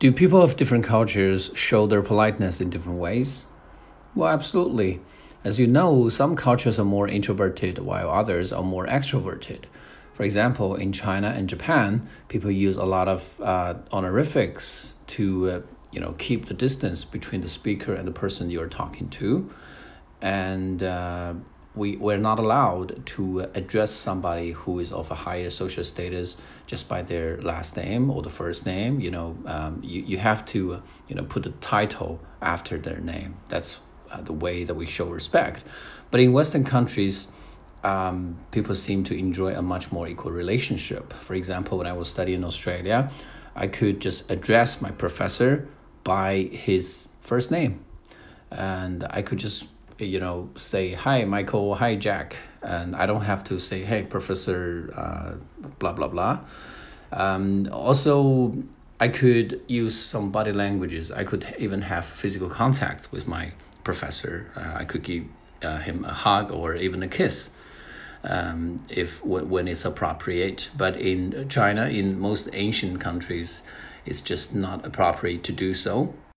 Do people of different cultures show their politeness in different ways? Well, absolutely. As you know, some cultures are more introverted while others are more extroverted. For example, in China and Japan, people use a lot of uh, honorifics to uh, you know keep the distance between the speaker and the person you're talking to, and uh, we we're not allowed to address somebody who is of a higher social status just by their last name or the first name. You know, um, you you have to you know put the title after their name. That's uh, the way that we show respect. But in Western countries. Um, people seem to enjoy a much more equal relationship. For example, when I was studying in Australia, I could just address my professor by his first name. And I could just, you know, say, hi, Michael, hi, Jack. And I don't have to say, hey, Professor, uh, blah, blah, blah. Um, also, I could use some body languages. I could even have physical contact with my professor. Uh, I could give uh, him a hug or even a kiss um, if when it's appropriate. But in China, in most ancient countries, it's just not appropriate to do so.